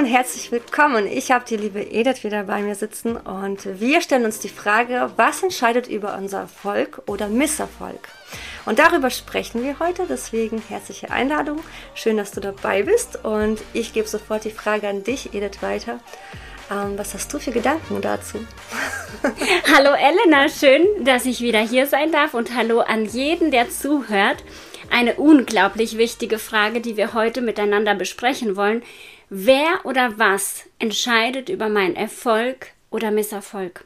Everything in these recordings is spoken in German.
und herzlich willkommen. Ich habe die liebe Edith wieder bei mir sitzen und wir stellen uns die Frage, was entscheidet über unser Erfolg oder Misserfolg? Und darüber sprechen wir heute, deswegen herzliche Einladung. Schön, dass du dabei bist und ich gebe sofort die Frage an dich, Edith, weiter. Ähm, was hast du für Gedanken dazu? hallo Elena, schön, dass ich wieder hier sein darf und hallo an jeden, der zuhört. Eine unglaublich wichtige Frage, die wir heute miteinander besprechen wollen. Wer oder was entscheidet über meinen Erfolg oder Misserfolg?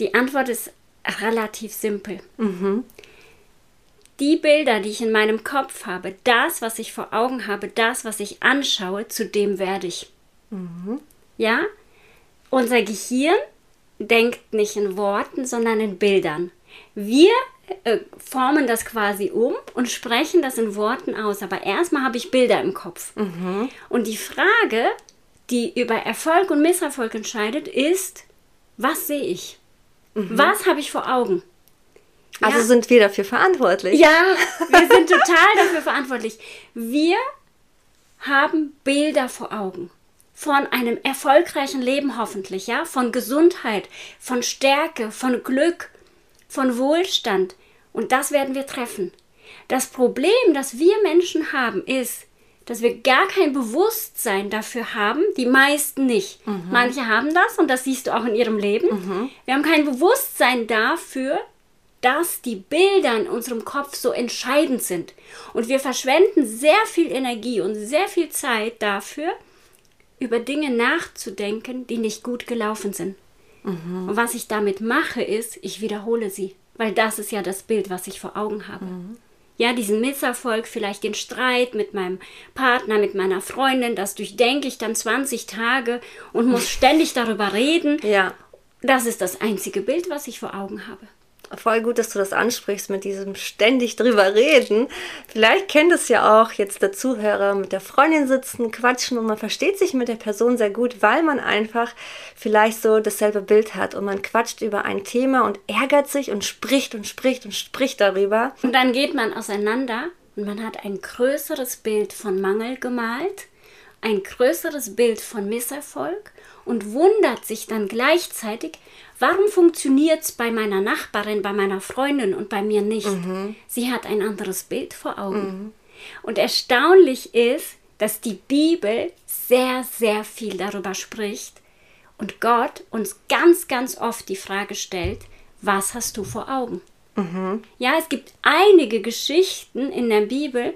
Die Antwort ist relativ simpel. Mhm. Die Bilder, die ich in meinem Kopf habe, das, was ich vor Augen habe, das, was ich anschaue, zu dem werde ich. Mhm. Ja? Unser Gehirn denkt nicht in Worten, sondern in Bildern. Wir äh, formen das quasi um und sprechen das in Worten aus. Aber erstmal habe ich Bilder im Kopf. Mhm. Und die Frage, die über Erfolg und Misserfolg entscheidet, ist, was sehe ich? Mhm. Was habe ich vor Augen? Also ja. sind wir dafür verantwortlich. Ja, wir sind total dafür verantwortlich. Wir haben Bilder vor Augen von einem erfolgreichen Leben hoffentlich, ja, von Gesundheit, von Stärke, von Glück, von Wohlstand. Und das werden wir treffen. Das Problem, das wir Menschen haben, ist, dass wir gar kein Bewusstsein dafür haben, die meisten nicht. Mhm. Manche haben das und das siehst du auch in ihrem Leben. Mhm. Wir haben kein Bewusstsein dafür, dass die Bilder in unserem Kopf so entscheidend sind. Und wir verschwenden sehr viel Energie und sehr viel Zeit dafür, über Dinge nachzudenken, die nicht gut gelaufen sind. Mhm. Und was ich damit mache, ist, ich wiederhole sie, weil das ist ja das Bild, was ich vor Augen habe. Mhm. Ja, diesen Misserfolg, vielleicht den Streit mit meinem Partner, mit meiner Freundin, das durchdenke ich dann 20 Tage und muss ständig darüber reden. Ja. Das ist das einzige Bild, was ich vor Augen habe voll gut, dass du das ansprichst mit diesem ständig drüber reden. Vielleicht kennt es ja auch jetzt der Zuhörer mit der Freundin sitzen, quatschen und man versteht sich mit der Person sehr gut, weil man einfach vielleicht so dasselbe Bild hat und man quatscht über ein Thema und ärgert sich und spricht und spricht und spricht darüber. Und dann geht man auseinander und man hat ein größeres Bild von Mangel gemalt, ein größeres Bild von Misserfolg und wundert sich dann gleichzeitig, Warum funktioniert es bei meiner Nachbarin, bei meiner Freundin und bei mir nicht? Mhm. Sie hat ein anderes Bild vor Augen. Mhm. Und erstaunlich ist, dass die Bibel sehr, sehr viel darüber spricht und Gott uns ganz, ganz oft die Frage stellt, was hast du vor Augen? Mhm. Ja, es gibt einige Geschichten in der Bibel,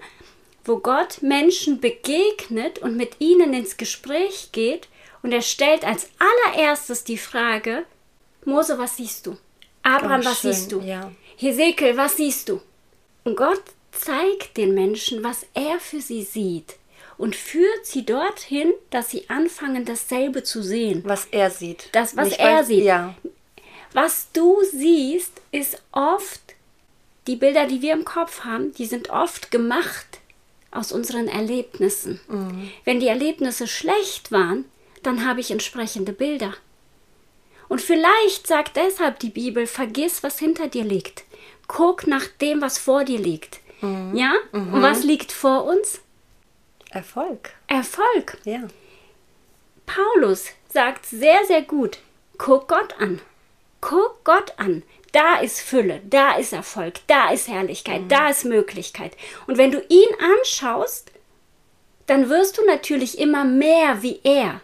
wo Gott Menschen begegnet und mit ihnen ins Gespräch geht und er stellt als allererstes die Frage, Mose, was siehst du? Abraham, oh, was siehst du? Ja. Hesekiel, was siehst du? Und Gott zeigt den Menschen, was er für sie sieht und führt sie dorthin, dass sie anfangen, dasselbe zu sehen. Was er sieht. Das, was Nicht er weiß, sieht. Ja. Was du siehst, ist oft, die Bilder, die wir im Kopf haben, die sind oft gemacht aus unseren Erlebnissen. Mhm. Wenn die Erlebnisse schlecht waren, dann habe ich entsprechende Bilder. Und vielleicht sagt deshalb die Bibel, vergiss, was hinter dir liegt. Guck nach dem, was vor dir liegt. Mhm. Ja? Mhm. Und was liegt vor uns? Erfolg. Erfolg. Ja. Paulus sagt sehr, sehr gut, guck Gott an. Guck Gott an. Da ist Fülle, da ist Erfolg, da ist Herrlichkeit, mhm. da ist Möglichkeit. Und wenn du ihn anschaust, dann wirst du natürlich immer mehr wie er.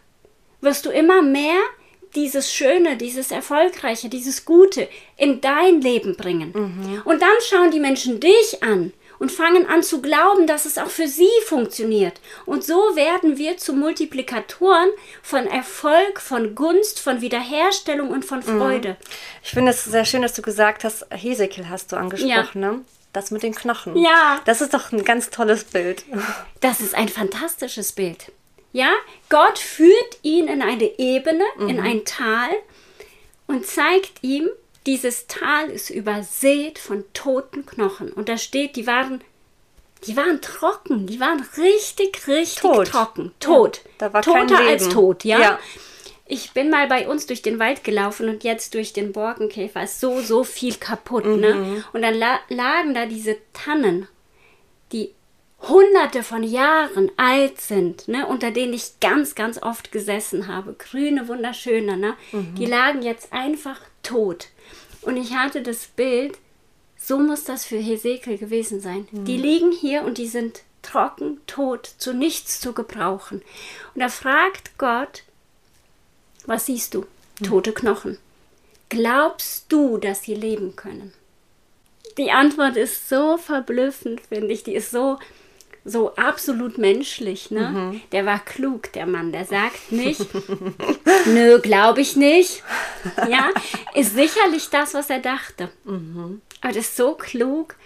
Wirst du immer mehr dieses Schöne, dieses Erfolgreiche, dieses Gute in dein Leben bringen. Mhm. Und dann schauen die Menschen dich an und fangen an zu glauben, dass es auch für sie funktioniert. Und so werden wir zu Multiplikatoren von Erfolg, von Gunst, von Wiederherstellung und von mhm. Freude. Ich finde es sehr schön, dass du gesagt hast, Hesekiel hast du angesprochen, ja. ne? Das mit den Knochen. Ja. Das ist doch ein ganz tolles Bild. Das ist ein fantastisches Bild. Ja, Gott führt ihn in eine Ebene, mhm. in ein Tal und zeigt ihm, dieses Tal ist übersät von toten Knochen. Und da steht, die waren, die waren trocken, die waren richtig, richtig tot. trocken. Tot. Ja, da war Toter als tot, ja? ja. Ich bin mal bei uns durch den Wald gelaufen und jetzt durch den Borkenkäfer ist so, so viel kaputt. Ne? Mhm. Ne? Und dann la lagen da diese Tannen, hunderte von Jahren alt sind, ne, unter denen ich ganz, ganz oft gesessen habe, grüne, wunderschöne, ne, mhm. die lagen jetzt einfach tot. Und ich hatte das Bild, so muss das für Hesekiel gewesen sein. Mhm. Die liegen hier und die sind trocken, tot, zu nichts zu gebrauchen. Und da fragt Gott, was siehst du? Mhm. Tote Knochen. Glaubst du, dass sie leben können? Die Antwort ist so verblüffend, finde ich. Die ist so, so absolut menschlich. Ne? Mhm. Der war klug, der Mann. Der sagt nicht, nö, glaube ich nicht. Ja, ist sicherlich das, was er dachte. Mhm. Aber das ist so klug.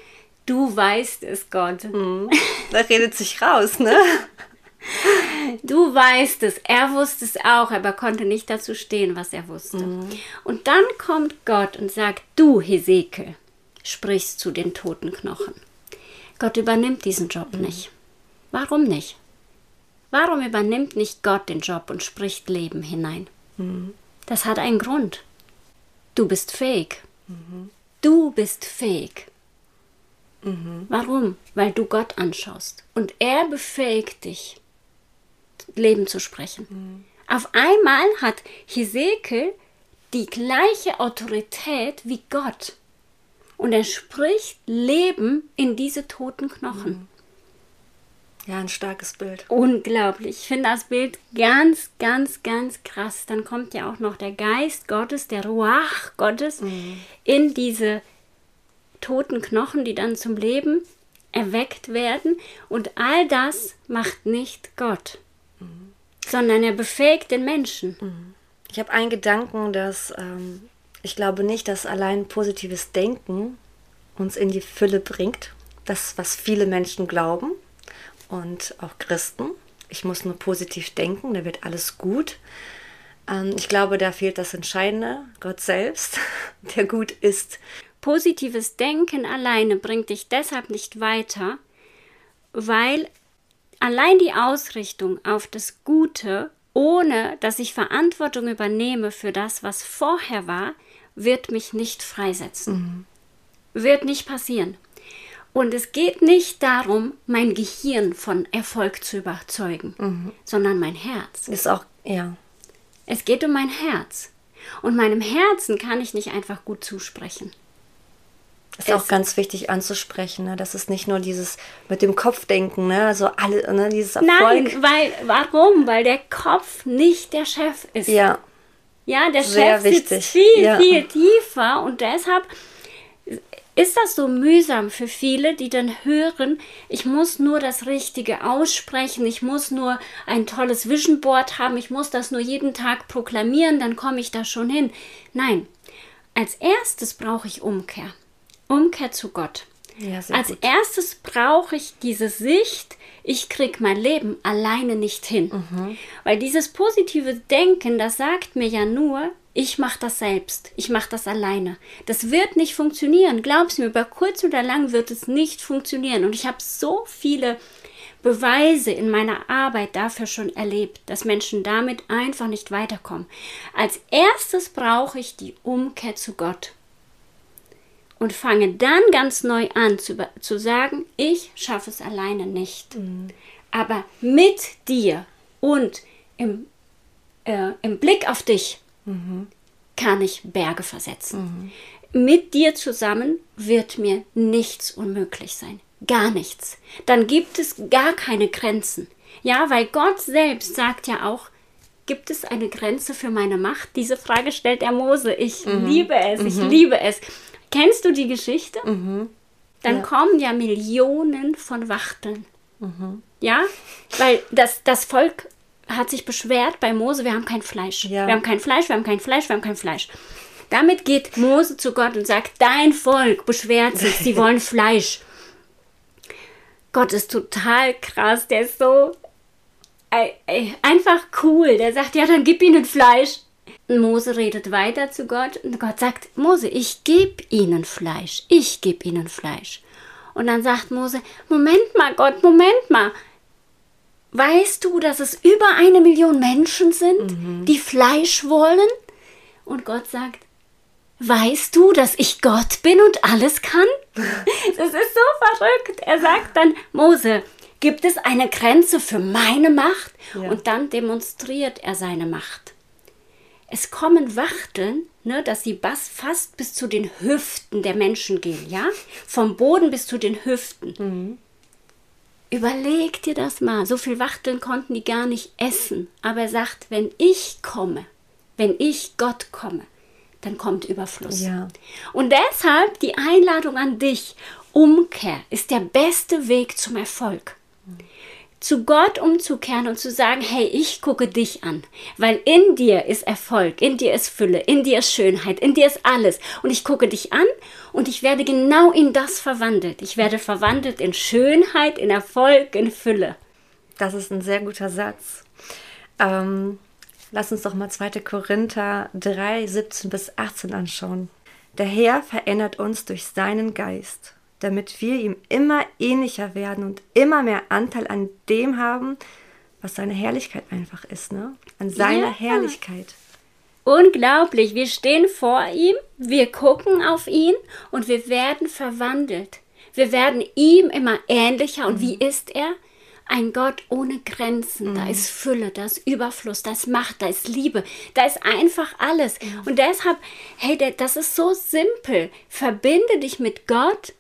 Du weißt es, Gott. Mhm. Da redet sich raus, ne? Du weißt es, er wusste es auch, aber konnte nicht dazu stehen, was er wusste. Mhm. Und dann kommt Gott und sagt, du Hesekiel, sprichst zu den toten Knochen. Gott übernimmt diesen Job mhm. nicht. Warum nicht? Warum übernimmt nicht Gott den Job und spricht Leben hinein? Mhm. Das hat einen Grund. Du bist fähig. Mhm. Du bist fähig. Mhm. Warum? Weil du Gott anschaust. Und er befähigt dich, Leben zu sprechen. Mhm. Auf einmal hat Hesekiel die gleiche Autorität wie Gott. Und er spricht Leben in diese toten Knochen. Mhm. Ja, ein starkes Bild. Unglaublich. Ich finde das Bild ganz, ganz, ganz krass. Dann kommt ja auch noch der Geist Gottes, der Ruach Gottes mhm. in diese toten Knochen, die dann zum Leben erweckt werden. Und all das macht nicht Gott, mhm. sondern er befähigt den Menschen. Mhm. Ich habe einen Gedanken, dass ähm, ich glaube nicht, dass allein positives Denken uns in die Fülle bringt. Das, was viele Menschen glauben und auch Christen. Ich muss nur positiv denken, da wird alles gut. Ähm, ich glaube, da fehlt das Entscheidende, Gott selbst, der gut ist. Positives Denken alleine bringt dich deshalb nicht weiter, weil allein die Ausrichtung auf das Gute, ohne dass ich Verantwortung übernehme für das, was vorher war, wird mich nicht freisetzen. Mhm. Wird nicht passieren. Und es geht nicht darum, mein Gehirn von Erfolg zu überzeugen, mhm. sondern mein Herz. Ist auch, ja. Es geht um mein Herz. Und meinem Herzen kann ich nicht einfach gut zusprechen. Ist es auch ganz wichtig anzusprechen, ne? Das ist nicht nur dieses mit dem Kopfdenken, ne? Also alle, ne? Dieses Erfolg. Nein, weil, warum? Weil der Kopf nicht der Chef ist. Ja. Ja, der Sehr Chef wichtig. sitzt viel, ja. viel tiefer und deshalb ist das so mühsam für viele, die dann hören, ich muss nur das Richtige aussprechen, ich muss nur ein tolles Vision Board haben, ich muss das nur jeden Tag proklamieren, dann komme ich da schon hin. Nein, als erstes brauche ich Umkehr. Umkehr zu Gott. Ja, als gut. erstes brauche ich diese Sicht, ich kriege mein Leben alleine nicht hin. Mhm. Weil dieses positive Denken, das sagt mir ja nur, ich mache das selbst, ich mache das alleine. Das wird nicht funktionieren. Glaub's mir, über kurz oder lang wird es nicht funktionieren. Und ich habe so viele Beweise in meiner Arbeit dafür schon erlebt, dass Menschen damit einfach nicht weiterkommen. Als erstes brauche ich die Umkehr zu Gott und fange dann ganz neu an zu, zu sagen, ich schaffe es alleine nicht. Mhm. Aber mit dir und im, äh, im Blick auf dich mhm. kann ich Berge versetzen. Mhm. Mit dir zusammen wird mir nichts unmöglich sein. Gar nichts. Dann gibt es gar keine Grenzen. Ja, weil Gott selbst sagt ja auch, gibt es eine Grenze für meine Macht? Diese Frage stellt der Mose. Ich mhm. liebe es, ich mhm. liebe es. Kennst du die Geschichte? Mhm. Dann ja. kommen ja Millionen von Wachteln. Mhm. Ja, weil das, das Volk hat sich beschwert bei Mose, wir haben kein Fleisch. Ja. Wir haben kein Fleisch, wir haben kein Fleisch, wir haben kein Fleisch. Damit geht Mose zu Gott und sagt, dein Volk beschwert sich, sie wollen Fleisch. Gott ist total krass, der ist so einfach cool. Der sagt, ja, dann gib ihnen Fleisch. Mose redet weiter zu Gott und Gott sagt, Mose, ich gebe ihnen Fleisch, ich gebe ihnen Fleisch. Und dann sagt Mose, Moment mal, Gott, Moment mal, Weißt du, dass es über eine Million Menschen sind, mhm. die Fleisch wollen? Und Gott sagt, weißt du, dass ich Gott bin und alles kann? Das ist so verrückt. Er sagt dann, Mose, Gibt es eine Grenze für meine Macht? Ja. Und dann demonstriert er seine Macht. Es kommen Wachteln, ne, dass sie bas- fast bis zu den Hüften der Menschen gehen, ja? Vom Boden bis zu den Hüften. Überleg dir das mal. So viel Wachteln konnten die gar nicht essen. Aber er sagt, wenn ich komme, wenn ich Gott komme, dann kommt Überfluss. Ja. Und deshalb die Einladung an dich. Umkehr ist der beste Weg zum Erfolg. Zu Gott umzukehren und zu sagen, hey, ich gucke dich an, weil in dir ist Erfolg, in dir ist Fülle, in dir ist Schönheit, in dir ist alles. Und ich gucke dich an und ich werde genau in das verwandelt. Ich werde verwandelt in Schönheit, in Erfolg, in Fülle. Das ist ein sehr guter Satz. Ähm, lass uns doch mal 2. Korinther 3, 17 bis 18 anschauen. Der Herr verändert uns durch seinen Geist, damit wir ihm immer ähnlicher werden und immer mehr Anteil an dem haben, was seine Herrlichkeit einfach ist, ne? An seiner Ja. Herrlichkeit. Unglaublich. Wir stehen vor ihm, wir gucken auf ihn und wir werden verwandelt. Wir werden ihm immer ähnlicher. Und wie ist er? Ein Gott ohne Grenzen. Da ist Fülle, da ist Überfluss, da ist Macht, da ist Liebe, da ist einfach alles. Und deshalb, hey, das ist so simpel. Verbinde dich mit Gott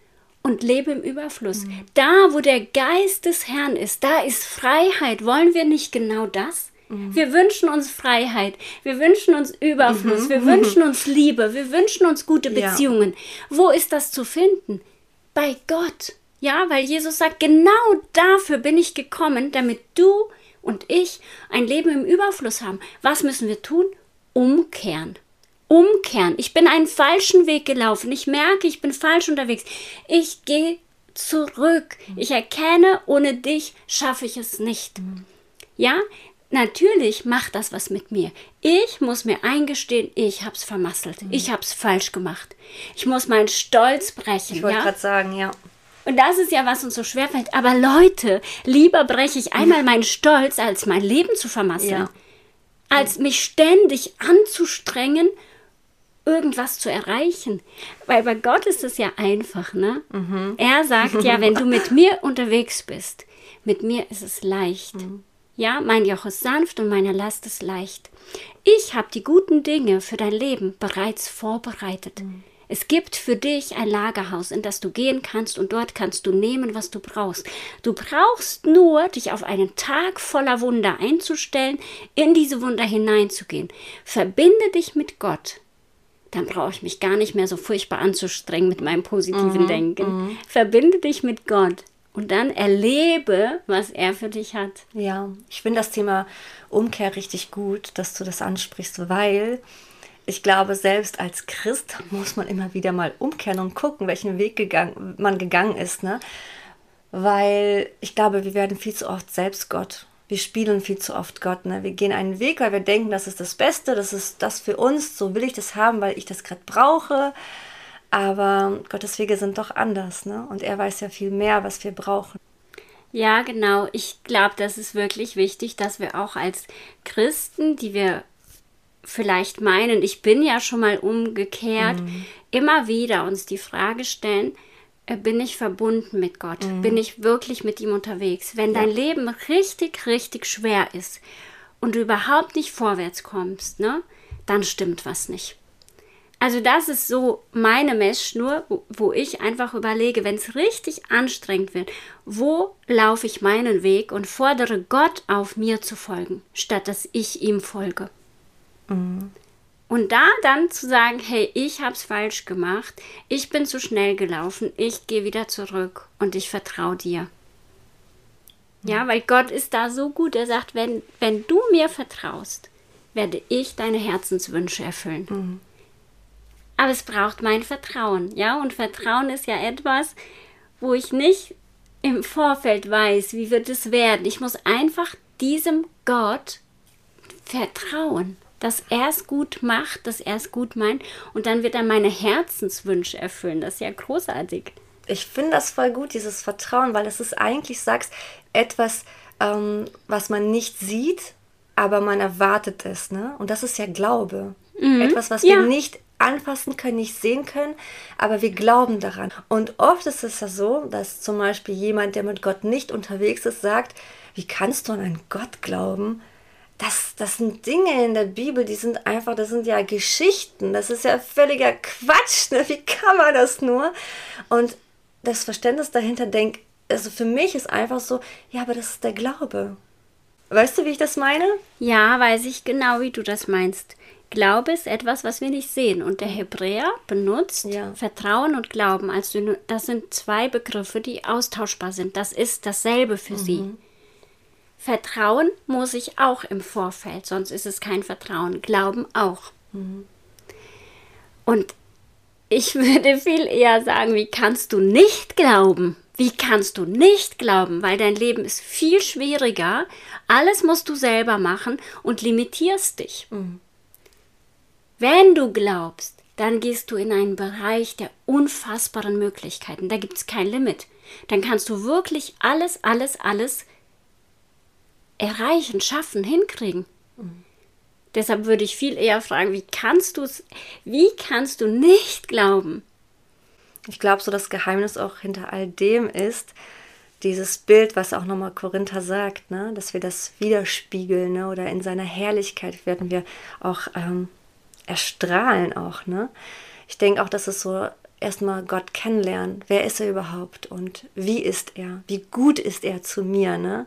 und lebe im Überfluss. Da, wo der Geist des Herrn ist, da ist Freiheit. Wollen wir nicht genau das? Wir wünschen uns Freiheit, wir wünschen uns Überfluss, wir wünschen uns Liebe, wir wünschen uns gute Ja. Beziehungen. Wo ist das zu finden? Bei Gott. Ja, weil Jesus sagt, genau dafür bin ich gekommen, damit du und ich ein Leben im Überfluss haben. Was müssen wir tun? Umkehren. Umkehren. Ich bin einen falschen Weg gelaufen. Ich merke, ich bin falsch unterwegs. Ich gehe zurück. Ich erkenne, ohne dich schaffe ich es nicht. Ja, natürlich macht das was mit mir. Ich muss mir eingestehen, ich hab's vermasselt. Ich hab's falsch gemacht. Ich muss meinen Stolz brechen. Ich wollte ja? gerade sagen, ja. Und das ist ja, was uns so schwer fällt. Aber Leute, lieber breche ich einmal meinen Stolz, als mein Leben zu vermasseln. Ja. Als mich ständig anzustrengen, irgendwas zu erreichen. Weil bei Gott ist es ja einfach, ne? Er sagt ja, wenn du mit mir unterwegs bist, mit mir ist es leicht. Ja, mein Joch ist sanft und meine Last ist leicht. Ich habe die guten Dinge für dein Leben bereits vorbereitet. Es gibt für dich ein Lagerhaus, in das du gehen kannst und dort kannst du nehmen, was du brauchst. Du brauchst nur, dich auf einen Tag voller Wunder einzustellen, in diese Wunder hineinzugehen. Verbinde dich mit Gott. Dann brauche ich mich gar nicht mehr so furchtbar anzustrengen mit meinem positiven Denken. Verbinde dich mit Gott und dann erlebe, was er für dich hat. Ja, ich finde das Thema Umkehr richtig gut, dass du das ansprichst, weil ich glaube, selbst als Christ muss man immer wieder mal umkehren und gucken, welchen Weg gegangen, man gegangen ist. Ne? Weil ich glaube, wir werden viel zu oft selbst Gott. Wir spielen viel zu oft Gott. Ne? Wir gehen einen Weg, weil wir denken, das ist das Beste, das ist das für uns, so will ich das haben, weil ich das gerade brauche. Aber Gottes Wege sind doch anders. Ne? Und er weiß ja viel mehr, was wir brauchen. Ja, genau. Ich glaube, das ist wirklich wichtig, dass wir auch als Christen, die wir vielleicht meinen, ich bin ja schon mal umgekehrt, immer wieder uns die Frage stellen, bin ich verbunden mit Gott? Bin ich wirklich mit ihm unterwegs? Wenn dein Leben richtig, richtig schwer ist und du überhaupt nicht vorwärts kommst, ne, dann stimmt was nicht. Also das ist so meine Messschnur, wo, wo ich einfach überlege, wenn es richtig anstrengend wird, wo laufe ich meinen Weg und fordere Gott auf, mir zu folgen, statt dass ich ihm folge. Und da dann zu sagen, hey, ich habe es falsch gemacht, ich bin zu schnell gelaufen, ich gehe wieder zurück und ich vertraue dir. Ja, weil Gott ist da so gut. Er sagt, wenn, wenn du mir vertraust, werde ich deine Herzenswünsche erfüllen. Aber es braucht mein Vertrauen, ja? Und Vertrauen ist ja etwas, wo ich nicht im Vorfeld weiß, wie wird es werden. Ich muss einfach diesem Gott vertrauen, dass er es gut macht, dass er es gut meint und dann wird er meine Herzenswünsche erfüllen. Das ist ja großartig. ich finde das voll gut, dieses Vertrauen, weil es ist eigentlich, sagst, etwas, ähm, was man nicht sieht, aber man erwartet es, ne? Und das ist ja Glaube. Etwas, was Mhm. ja. wir nicht anfassen können, nicht sehen können, aber wir glauben daran. Und oft ist es ja so, dass zum Beispiel jemand, der mit Gott nicht unterwegs ist, sagt, wie kannst du an einen Gott glauben? Das, das sind Dinge in der Bibel, die sind einfach, das sind ja Geschichten, das ist ja völliger Quatsch, ne? wie kann man das nur? Und das Verständnis dahinter denkt, also für mich ist einfach so, ja, aber das ist der Glaube. Weißt du, wie ich das meine? Ja, weiß ich genau, wie du das meinst. Glaube ist etwas, was wir nicht sehen. Und der Hebräer benutzt ja. Vertrauen und Glauben. Also das sind zwei Begriffe, die austauschbar sind. Das ist dasselbe für mhm. sie. Vertrauen muss ich auch im Vorfeld, sonst ist es kein Vertrauen. Glauben auch. Mhm. Und ich würde viel eher sagen, wie kannst du nicht glauben? Wie kannst du nicht glauben? Weil dein Leben ist viel schwieriger. Alles musst du selber machen und limitierst dich. Mhm. Wenn du glaubst, dann gehst du in einen Bereich der unfassbaren Möglichkeiten. Da gibt es kein Limit. Dann kannst du wirklich alles, alles, alles erreichen, schaffen, hinkriegen. Mhm. Deshalb würde ich viel eher fragen, wie kannst du es, wie kannst du nicht glauben? Ich glaube, so das Geheimnis auch hinter all dem ist, dieses Bild, was auch nochmal Korinther sagt, ne? dass wir das widerspiegeln ne? oder in seiner Herrlichkeit werden wir auch ähm, erstrahlen auch. Ne? Ich denke auch, dass es so erstmal Gott kennenlernen. Wer ist er überhaupt und wie ist er? Wie gut ist er zu mir? Ne?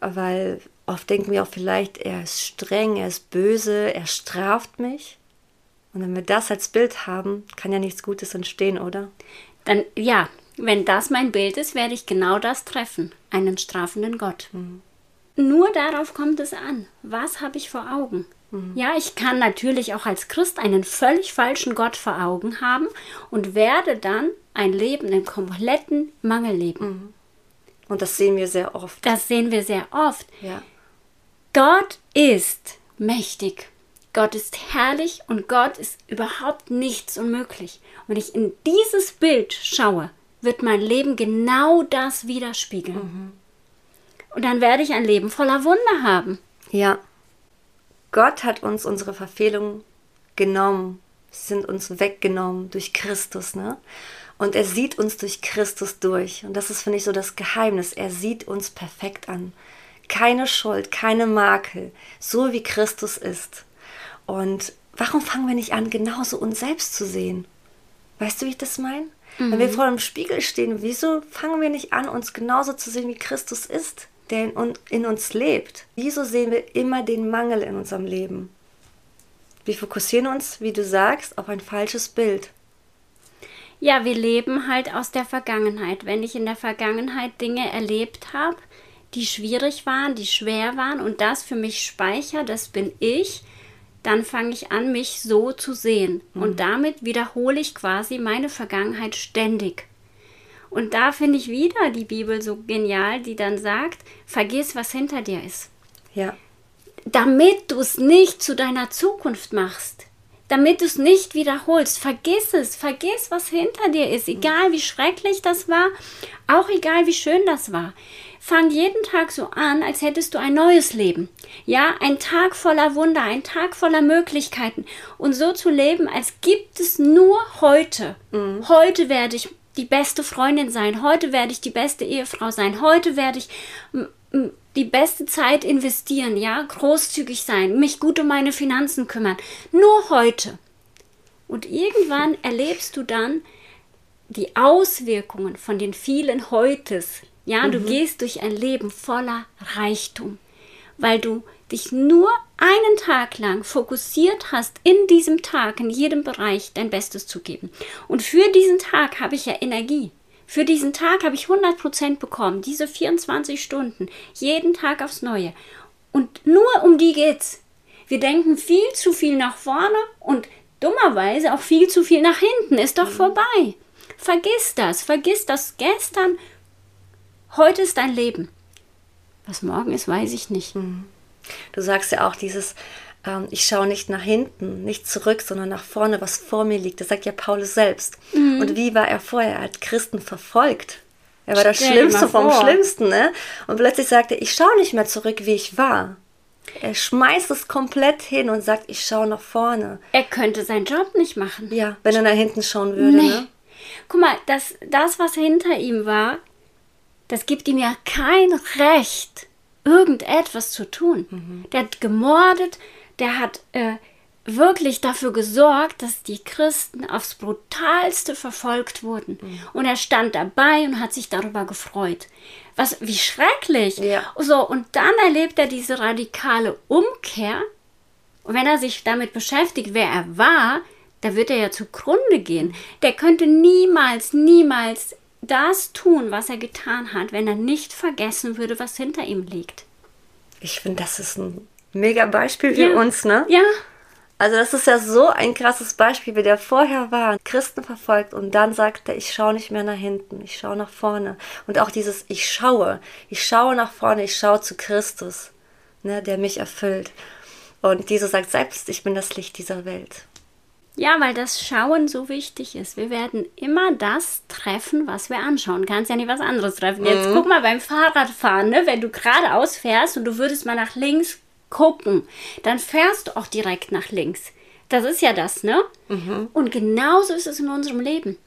Weil oft denken wir auch vielleicht, er ist streng, er ist böse, er straft mich. Und wenn wir das als Bild haben, kann ja nichts Gutes entstehen, oder? Dann ja, wenn das mein Bild ist, werde ich genau das treffen, einen strafenden Gott. Mhm. Nur darauf kommt es an. Was habe ich vor Augen? Mhm. Ja, ich kann natürlich auch als Christ einen völlig falschen Gott vor Augen haben und werde dann ein Leben im kompletten Mangel leben. Mhm. Und das sehen wir sehr oft. Das sehen wir sehr oft. Ja. Gott ist mächtig. Gott ist herrlich und Gott ist überhaupt nichts unmöglich. wenn ich in dieses Bild schaue, wird mein Leben genau das widerspiegeln. Mhm. Und dann werde ich ein Leben voller Wunder haben. Ja. Gott hat uns unsere Verfehlungen genommen. Sie sind uns weggenommen durch Christus, ne? Und er sieht uns durch Christus durch. Und das ist, finde ich, so das Geheimnis. Er sieht uns perfekt an. Keine Schuld, keine Makel, so wie Christus ist. Und warum fangen wir nicht an, genauso uns selbst zu sehen? Weißt du, wie ich das meine? Mhm. Wenn wir mhm. vor dem Spiegel stehen, wieso fangen wir nicht an, uns genauso zu sehen, wie Christus ist, der in, in uns lebt? Wieso sehen wir immer den Mangel in unserem Leben? Wir fokussieren uns, wie du sagst, auf ein falsches Bild. Ja, wir leben halt aus der Vergangenheit. Wenn ich in der Vergangenheit Dinge erlebt habe, die schwierig waren, die schwer waren und das für mich speicher, das bin ich, dann fange ich an, mich so zu sehen. Mhm. Und damit wiederhole ich quasi meine Vergangenheit ständig. Und da finde ich wieder die Bibel so genial, die dann sagt, vergiss, was hinter dir ist. Ja. Damit du es nicht zu deiner Zukunft machst. Damit du es nicht wiederholst. Vergiss es. Vergiss, was hinter dir ist. Egal wie schrecklich das war. Auch egal wie schön das war. Fang jeden Tag so an, als hättest du ein neues Leben. Ja, ein Tag voller Wunder, ein Tag voller Möglichkeiten. Und so zu leben, als gibt es nur heute. Mhm. Heute werde ich die beste Freundin sein. Heute werde ich die beste Ehefrau sein. Heute werde ich die beste Zeit investieren, ja, großzügig sein, mich gut um meine Finanzen kümmern. Nur heute. Und irgendwann erlebst du dann die Auswirkungen von den vielen Heutes ja, mhm. du gehst durch ein Leben voller Reichtum, weil du dich nur einen Tag lang fokussiert hast, in diesem Tag, in jedem Bereich dein Bestes zu geben. Und für diesen Tag habe ich ja Energie. Für diesen Tag habe ich 100% bekommen, diese 24 Stunden, jeden Tag aufs Neue. Und nur um die geht's. Wir denken viel zu viel nach vorne und dummerweise auch viel zu viel nach hinten. Ist doch mhm. vorbei. Vergiss das. Vergiss das gestern Heute ist dein Leben. Was morgen ist, weiß ich nicht. Hm. Du sagst ja auch dieses, ähm, ich schaue nicht nach hinten, nicht zurück, sondern nach vorne, was vor mir liegt. Das sagt ja Paulus selbst. Mhm. Und wie war er vorher? Er hat Christen verfolgt. Er war das Schlimmste vom Schlimmsten. Ne? Und plötzlich sagte er, ich schaue nicht mehr zurück, wie ich war, Er schmeißt es komplett hin und sagt, ich schaue nach vorne. Er könnte seinen Job nicht machen. Ja, wenn er nach hinten schauen würde. Nee. Ne? Guck mal, das, das, was hinter ihm war, das gibt ihm ja kein Recht, irgendetwas zu tun. Der hat gemordet, der hat äh, wirklich dafür gesorgt, dass die Christen aufs brutalste verfolgt wurden. Und er stand dabei und hat sich darüber gefreut. Was, wie schrecklich. Ja. So, und dann erlebt er diese radikale Umkehr. Und wenn er sich damit beschäftigt, wer er war, da wird er ja zugrunde gehen. Der könnte niemals, niemals das tun, was er getan hat, wenn er nicht vergessen würde, was hinter ihm liegt. Ich finde, das ist ein mega Beispiel für Ja. uns, ne? Ja, Also das ist ja so ein krasses Beispiel, wie der vorher war, Christen verfolgt und dann sagt er, ich schaue nicht mehr nach hinten, ich schaue nach vorne. Und auch dieses Ich schaue, ich schaue nach vorne, ich schaue zu Christus, ne, der mich erfüllt. Und Jesus sagt selbst, ich bin das Licht dieser Welt. Ja, weil das Schauen so wichtig ist. Wir werden immer das treffen, was wir anschauen. Kannst ja nicht was anderes treffen. Jetzt guck mal beim Fahrradfahren, ne? wenn du geradeaus fährst und du würdest mal nach links gucken, dann fährst du auch direkt nach links. Das ist ja das, ne? Und genauso ist es in unserem Leben.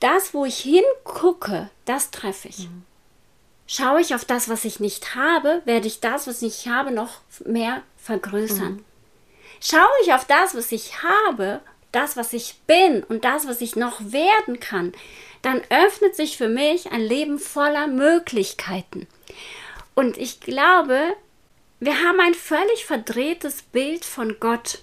Das, wo ich hingucke, das treffe ich. Schaue ich auf das, was ich nicht habe, werde ich das, was ich habe, noch mehr vergrößern. Schaue ich auf das, was ich habe, das, was ich bin und das, was ich noch werden kann, dann öffnet sich für mich ein Leben voller Möglichkeiten. Und ich glaube, wir haben ein völlig verdrehtes Bild von Gott.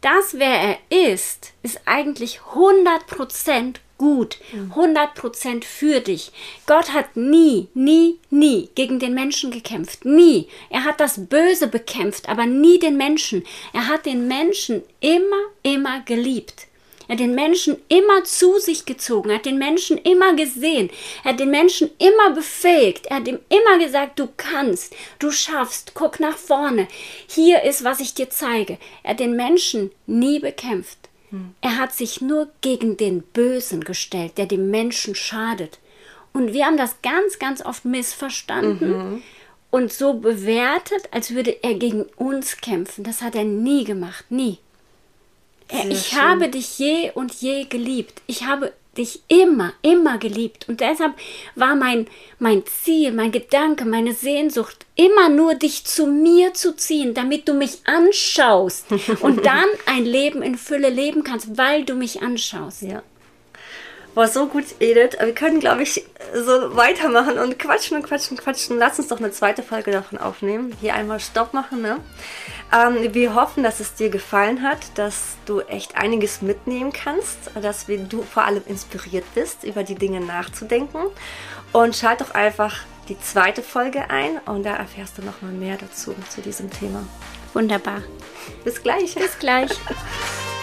Das, wer er ist, ist eigentlich 100% gut, 100% für dich. Gott hat nie, nie, nie gegen den Menschen gekämpft. Nie. Er hat das Böse bekämpft, aber nie den Menschen. Er hat den Menschen immer, immer geliebt. Er hat den Menschen immer zu sich gezogen, er hat den Menschen immer gesehen, er hat den Menschen immer befähigt, er hat ihm immer gesagt, du kannst, du schaffst, guck nach vorne, hier ist, was ich dir zeige. Er hat den Menschen nie bekämpft. Er hat sich nur gegen den Bösen gestellt, der dem Menschen schadet. Und wir haben das ganz, ganz oft missverstanden und so bewertet, als würde er gegen uns kämpfen. Das hat er nie gemacht, nie. Er- Sehr ich schön. habe dich je und je geliebt. Ich habe dich immer, immer geliebt. Und deshalb war mein, mein Ziel, mein Gedanke, meine Sehnsucht, immer nur dich zu mir zu ziehen, damit du mich anschaust und dann ein Leben in Fülle leben kannst, weil du mich anschaust. Ja. War so gut, Edith. Wir können, glaube ich, so weitermachen und quatschen und quatschen und quatschen. Lass uns doch eine zweite Folge davon aufnehmen. Hier einmal Stopp machen, ne? Ähm, wir hoffen, dass es dir gefallen hat, dass du echt einiges mitnehmen kannst, dass wir, du vor allem inspiriert bist, über die Dinge nachzudenken. Und schalt doch einfach die zweite Folge ein und da erfährst du nochmal mehr dazu, zu diesem Thema. Wunderbar. Bis gleich. Bis gleich.